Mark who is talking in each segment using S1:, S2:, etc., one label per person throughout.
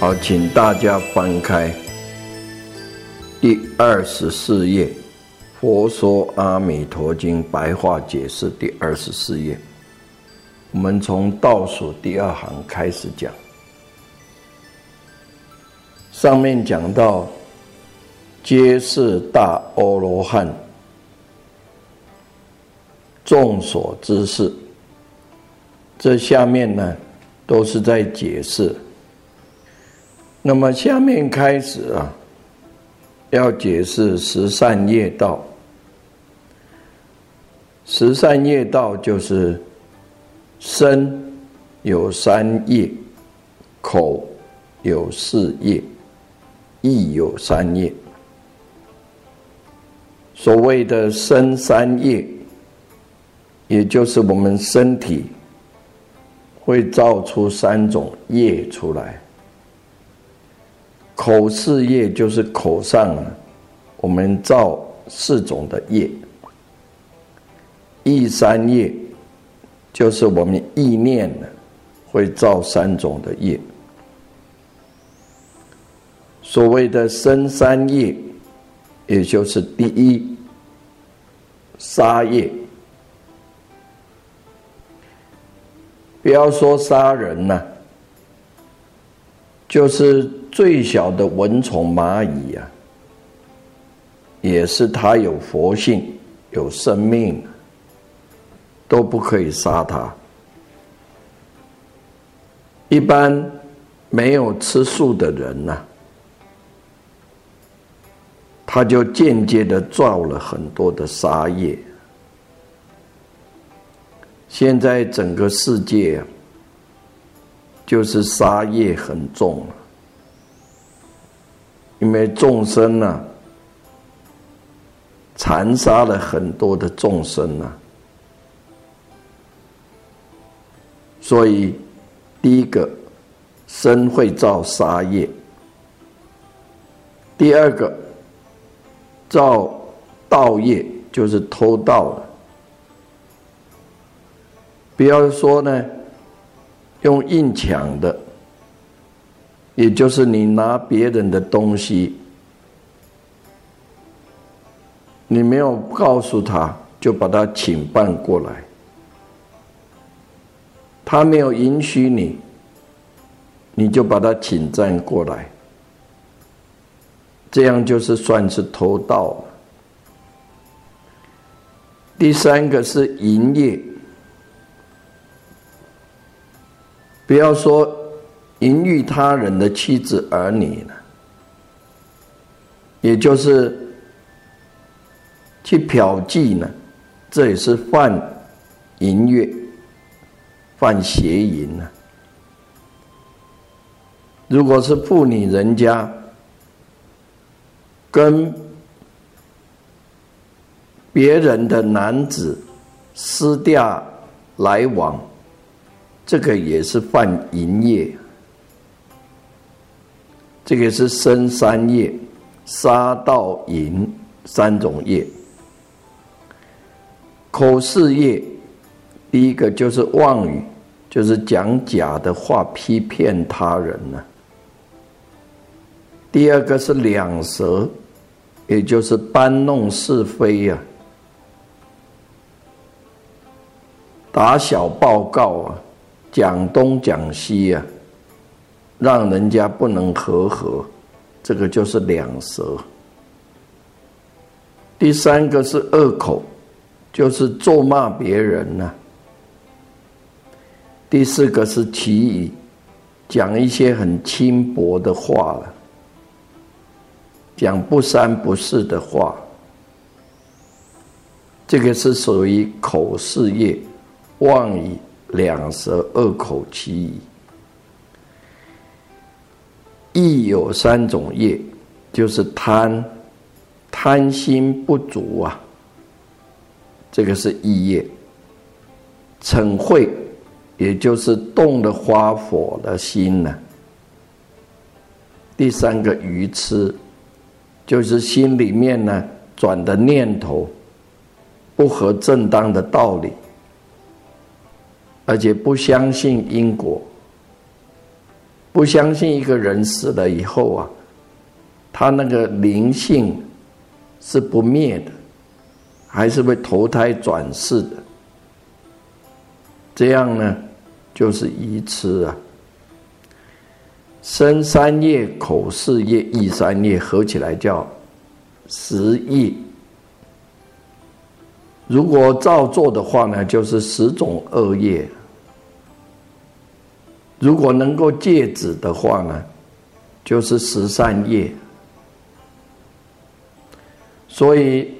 S1: 好，请大家翻开第二十四页，《佛说阿弥陀经》白话解释第二十四页。我们从倒数第二行开始讲。上面讲到，皆是大阿罗汉，众所知事。这下面呢，都是在解释。那么下面开始啊，要解释十善业道。十善业道就是身有三业，口有四业，意有三业。所谓的身三业，也就是我们身体会造出三种业出来。口四业就是口上啊，我们造四种的业；意三业就是我们意念呢，会造三种的业。所谓的生三业，也就是第一杀业，不要说杀人了，就是。最小的蚊虫蚂蚁呀，也是它有佛性、有生命，都不可以杀它。一般没有吃素的人呐，他就间接的造了很多的杀业。现在整个世界就是杀业很重。因为众生呢，残杀了很多的众生呢，所以第一个身会造杀业，第二个造盗业，就是偷盗了。不要说呢，用硬抢的。也就是你拿别人的东西，你没有告诉他，就把他请办过来，他没有允许你，你就把他请占过来，这样就是算是偷盗。第三个是营业，不要说。淫欲他人的妻子儿女呢，也就是去嫖妓呢，这也是犯淫欲、犯邪淫呢。如果是妇女人家跟别人的男子私下来往，这个也是犯淫业。这个是生三业，杀盗淫三种业。口是业，第一个就是妄语，就是讲假的话，批骗他人呢。第二个是两舌，也就是搬弄是非呀，打小报告啊，讲东讲西啊，让人家不能和和，这个就是两舌。第三个是恶口，就是咒骂别人呐。第四个是奇语，讲一些很轻薄的话了，讲不三不四的话。这个是属于口是业。妄语、两舌、恶口、其语，亦有三种业，就是贪，贪心不足啊，这个是意业；嗔恚，也就是动了花火的心呢；第三个愚痴，就是心里面呢转的念头不合正当的道理。而且不相信因果，不相信一个人死了以后啊，他那个灵性是不灭的，还是会投胎转世的。这样呢，就是愚痴啊。身三业、口四业、意三业合起来叫十业。如果照做的话呢，就是十种恶业。如果能够戒止的话呢，就是十善业。所以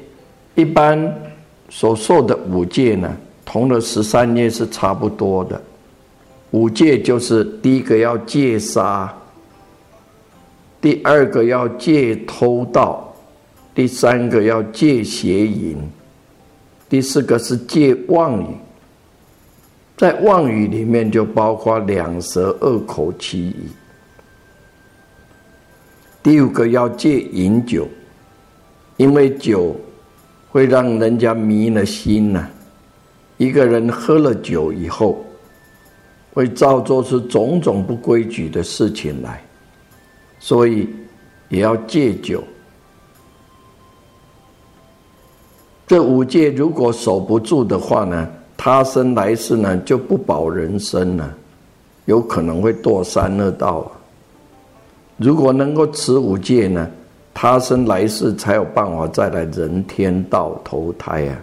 S1: 一般所受的五戒呢，同了十三业是差不多的。五戒就是第一个要戒杀，第二个要戒偷盗，第三个要戒邪淫，第四个是戒妄语。在妄语里面就包括两舌、恶口、其语。第五个要戒饮酒，因为酒会让人家迷了心呐。一个人喝了酒以后，会造作出种种不规矩的事情来，所以也要戒酒。这五戒如果守不住的话呢？他生来世呢就不保人生了，有可能会堕三恶道。如果能够持五戒呢，他生来世才有办法再来人天道投胎啊。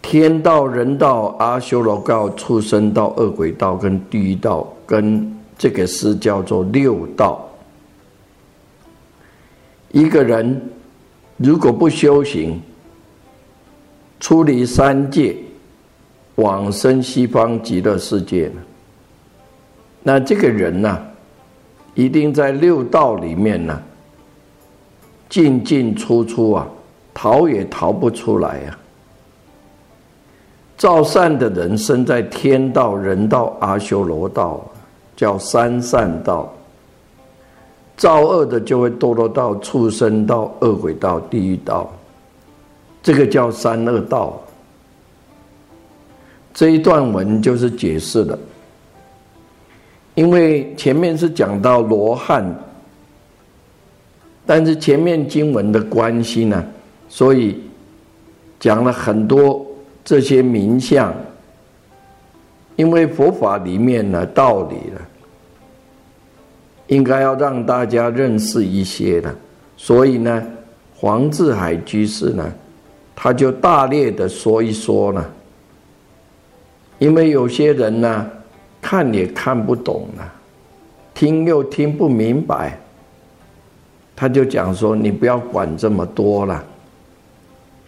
S1: 天道、人道、阿修罗道、畜生道、恶鬼道跟地狱道，跟这个是叫做六道。一个人如果不修行，出离三界，往生西方极乐世界呢？那这个人呢，一定在六道里面呢，进进出出啊，逃也逃不出来呀。造善的人生在天道、人道、阿修罗道，叫三善道；造恶的就会堕落到畜生道、恶鬼道、地狱道。这个叫三恶道。这一段文就是解释了，因为前面是讲到罗汉，但是前面经文的关系呢，所以讲了很多这些名相。因为佛法里面呢道理呢，应该要让大家认识一些的，所以呢，黄志海居士呢。他就大略的说一说呢，因为有些人呢，看也看不懂了，听又听不明白，他就讲说：“你不要管这么多了，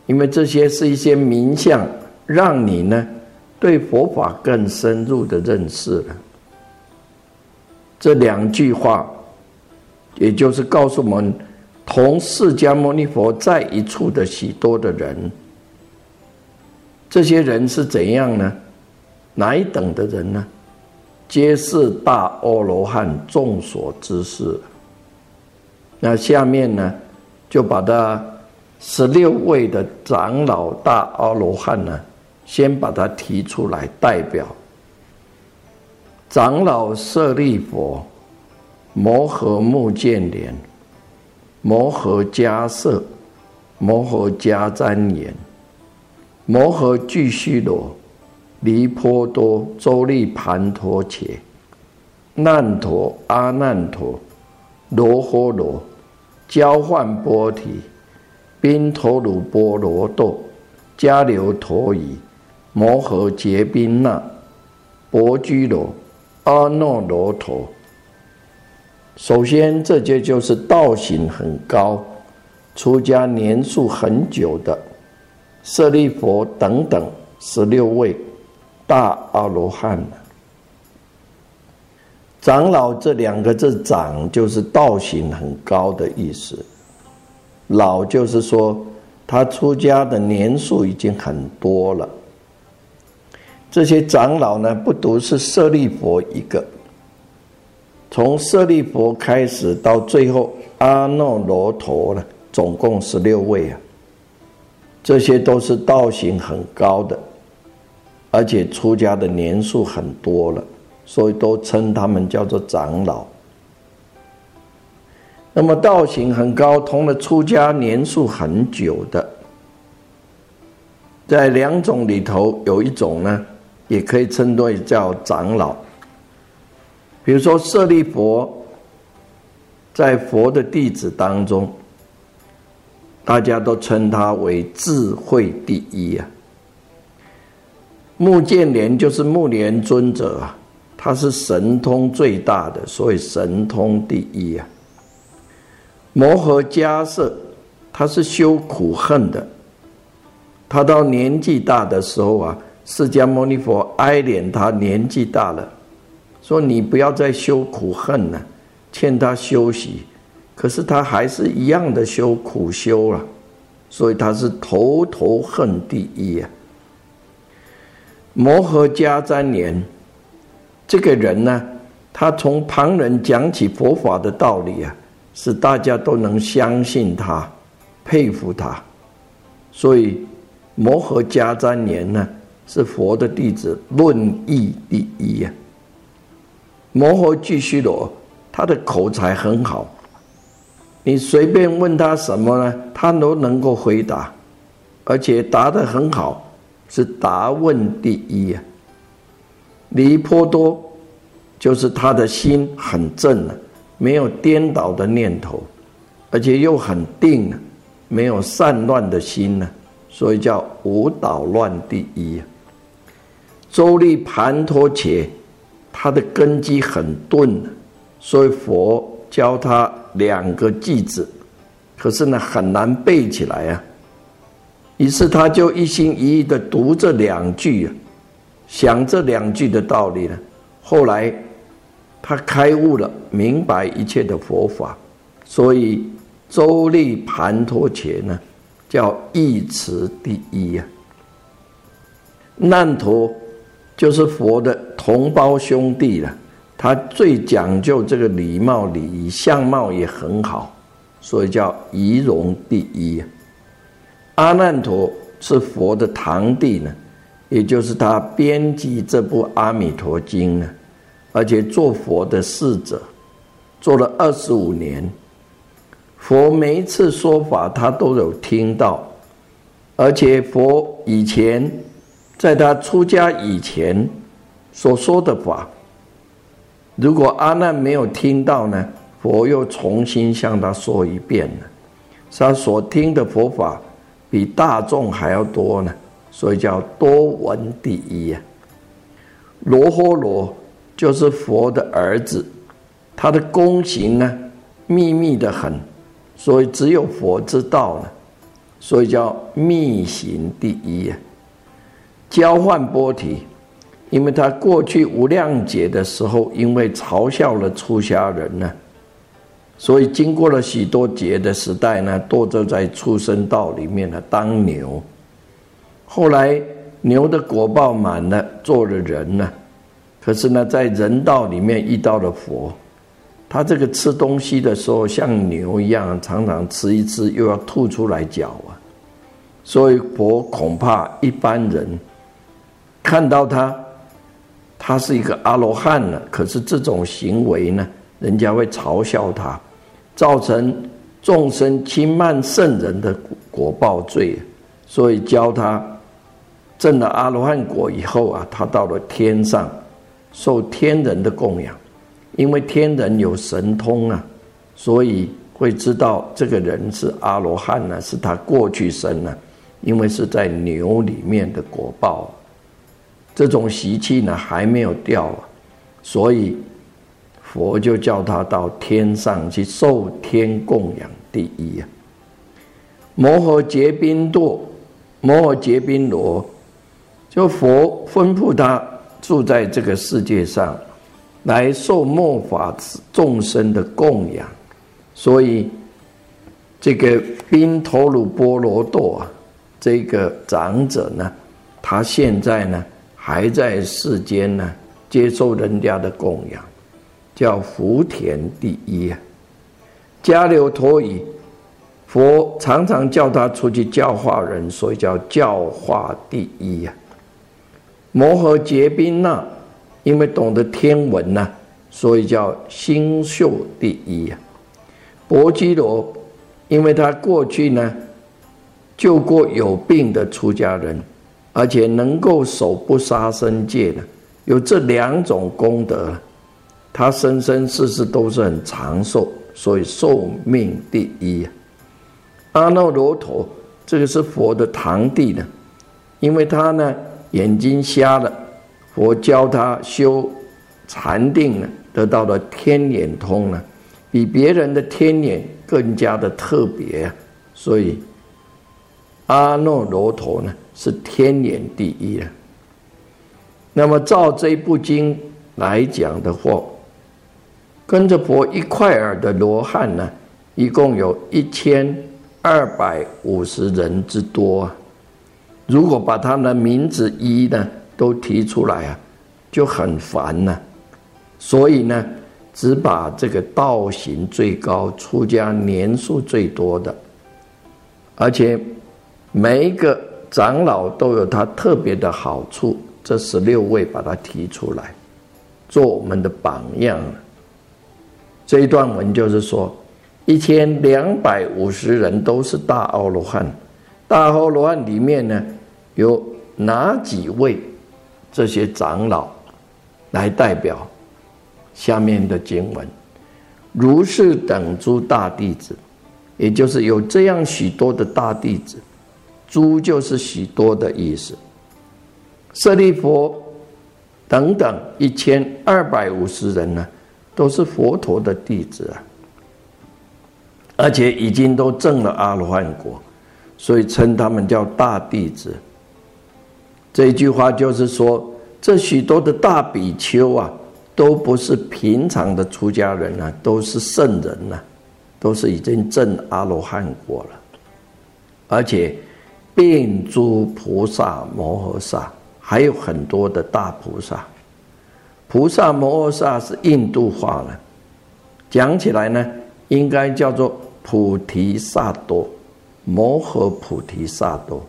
S1: 因为这些是一些名相，让你呢对佛法更深入的认识了。”这两句话，也就是告诉我们。同释迦牟尼佛在一处的许多的人，这些人是怎样呢？哪一等的人呢？皆是大阿罗汉众所知事。那下面呢，就把他十六位的长老大阿罗汉呢，先把它提出来代表。长老舍利佛，摩诃目犍连。摩诃迦叶，摩诃迦旃延，摩诃俱须罗、离婆多、周利盘陀伽、难陀、阿难陀、罗诃罗、交换波提、宾陀鲁波罗豆、迦留陀夷、摩诃结宾那、薄居罗、阿耨罗陀。首先，这些就是道行很高、出家年数很久的舍利佛等等十六位大阿罗汉。长老这两个字“长”就是道行很高的意思，“老”就是说他出家的年数已经很多了。这些长老呢，不独是舍利佛一个。从舍利弗开始到最后阿耨罗陀呢，总共十六位啊。这些都是道行很高的，而且出家的年数很多了，所以都称他们叫做长老。那么道行很高，同了出家年数很久的，在两种里头有一种呢，也可以称作叫长老。比如说，舍利佛在佛的弟子当中，大家都称他为智慧第一啊。目犍连就是目连尊者啊，他是神通最大的，所以神通第一啊。摩诃迦叶，他是修苦恨的，他到年纪大的时候啊，释迦牟尼佛哀怜他年纪大了。说你不要再修苦恨了，劝他休息，可是他还是一样的修苦修了，所以他是头头恨第一啊。摩诃迦旃延这个人呢，他从旁人讲起佛法的道理啊，使大家都能相信他，佩服他，所以摩诃迦旃延呢是佛的弟子，论义第一呀。摩诃俱须罗，他的口才很好，你随便问他什么呢，他都能够回答，而且答得很好，是答问第一呀。离颇多，就是他的心很正了，没有颠倒的念头，而且又很定了，没有散乱的心呢，所以叫无捣乱第一。周利盘陀伽。他的根基很钝，所以佛教他两个句子，可是呢很难背起来啊。于是他就一心一意的读这两句啊，想这两句的道理呢。后来他开悟了，明白一切的佛法，所以周利盘陀伽呢叫一词第一呀。难陀。就是佛的同胞兄弟了，他最讲究这个礼貌礼仪，相貌也很好，所以叫仪容第一。阿难陀是佛的堂弟呢，也就是他编辑这部《阿弥陀经》呢，而且做佛的侍者，做了二十五年，佛每一次说法他都有听到，而且佛以前。在他出家以前所说的法，如果阿难没有听到呢，佛又重新向他说一遍了。他所听的佛法比大众还要多呢，所以叫多闻第一呀。罗诃罗就是佛的儿子，他的功行呢秘密的很，所以只有佛知道了，所以叫密行第一呀。交换波提，因为他过去无量劫的时候，因为嘲笑了出家人呢，所以经过了许多劫的时代呢，堕着在畜生道里面呢当牛。后来牛的果报满了，做了人呢，可是呢，在人道里面遇到了佛，他这个吃东西的时候像牛一样，常常吃一吃又要吐出来嚼啊，所以佛恐怕一般人。看到他，他是一个阿罗汉了，可是这种行为呢，人家会嘲笑他，造成众生轻慢圣人的果报罪，所以教他证了阿罗汉果以后啊，他到了天上，受天人的供养，因为天人有神通啊，所以会知道这个人是阿罗汉呢，是他过去生呢，因为是在牛里面的果报，这种习气呢还没有掉啊，所以。佛就叫他到天上去受天供养第一啊！摩诃结宾堕，摩诃结宾罗，就佛吩咐他住在这个世界上，来受末法众生的供养。所以这个宾陀鲁波罗多啊，这个长者呢，他现在呢还在世间呢，接受人家的供养。叫福田第一啊，迦留陀夷，佛常常叫他出去教化人，所以叫教化第一啊。摩诃结宾那，因为懂得天文呐，所以叫星宿第一啊。薄基罗，因为他过去呢救过有病的出家人，而且能够守不杀生戒的，有这两种功德。他生生世世都是很长寿，所以寿命第一。阿耨罗陀，这个是佛的堂弟呢，因为他呢眼睛瞎了，佛教他修禅定呢，得到了天眼通呢，比别人的天眼更加的特别，所以阿耨罗陀呢是天眼第一啊。那么照这部经来讲的话，跟着佛一块儿的罗汉呢，一共有一千二百五十人之多啊。如果把他们的名字一呢都提出来啊，就很烦了。所以呢，只把这个道行最高、出家年数最多的，而且每一个长老都有他特别的好处，这十六位把它提出来，做我们的榜样。这一段文就是说，一千两百五十人都是大阿罗汉，大阿罗汉里面呢，有哪几位这些长老来代表？下面的经文，如是等诸大弟子，也就是有这样许多的大弟子，诸就是许多的意思。舍利弗等等一千二百五十人呢？都是佛陀的弟子啊，而且已经都证了阿罗汉果，所以称他们叫大弟子。这句话就是说，这许多的大比丘啊，都不是平常的出家人啊，都是圣人呐，都是已经证阿罗汉果了，而且遍诸菩萨摩诃萨，还有很多的大菩萨。菩萨摩诃萨是印度话了，讲起来呢，应该叫做菩提萨多，摩诃菩提萨多。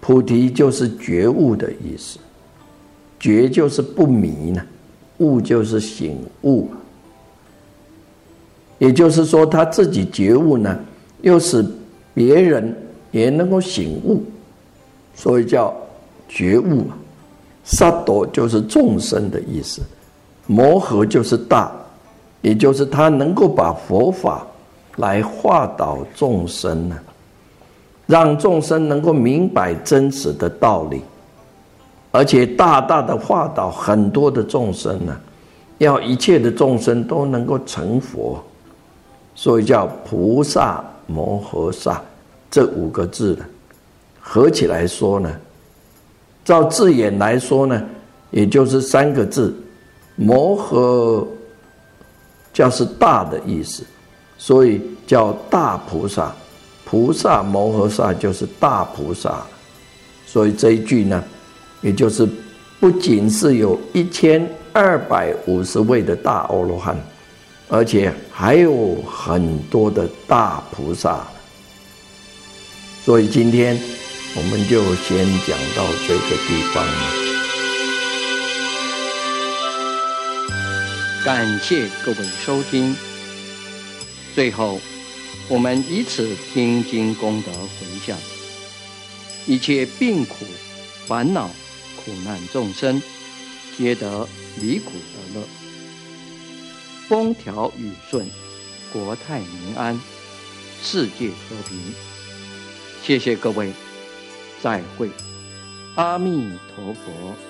S1: 菩提就是觉悟的意思，觉就是不迷呢，悟就是醒悟。也就是说，他自己觉悟呢，又使别人也能够醒悟，所以叫觉悟嘛。萨多就是众生的意思，摩诃就是大，也就是他能够把佛法来化导众生呢，让众生能够明白真实的道理，而且大大的化导很多的众生呢，要一切的众生都能够成佛，所以叫菩萨摩诃萨这五个字的合起来说呢。照字眼来说呢，也就是三个字，摩诃，叫是大的意思，所以叫大菩萨，菩萨摩诃萨就是大菩萨，所以这一句呢，也就是不仅是有一千二百五十位的大阿罗汉，而且还有很多的大菩萨，所以今天我们就先讲到这个地方了。
S2: 感谢各位收听。最后，我们以此听经功德回向，
S1: 一切病苦、烦恼、苦难众生，皆得离苦得乐，风调雨顺，国泰民安，世界和平。谢谢各位再会。阿弥陀佛。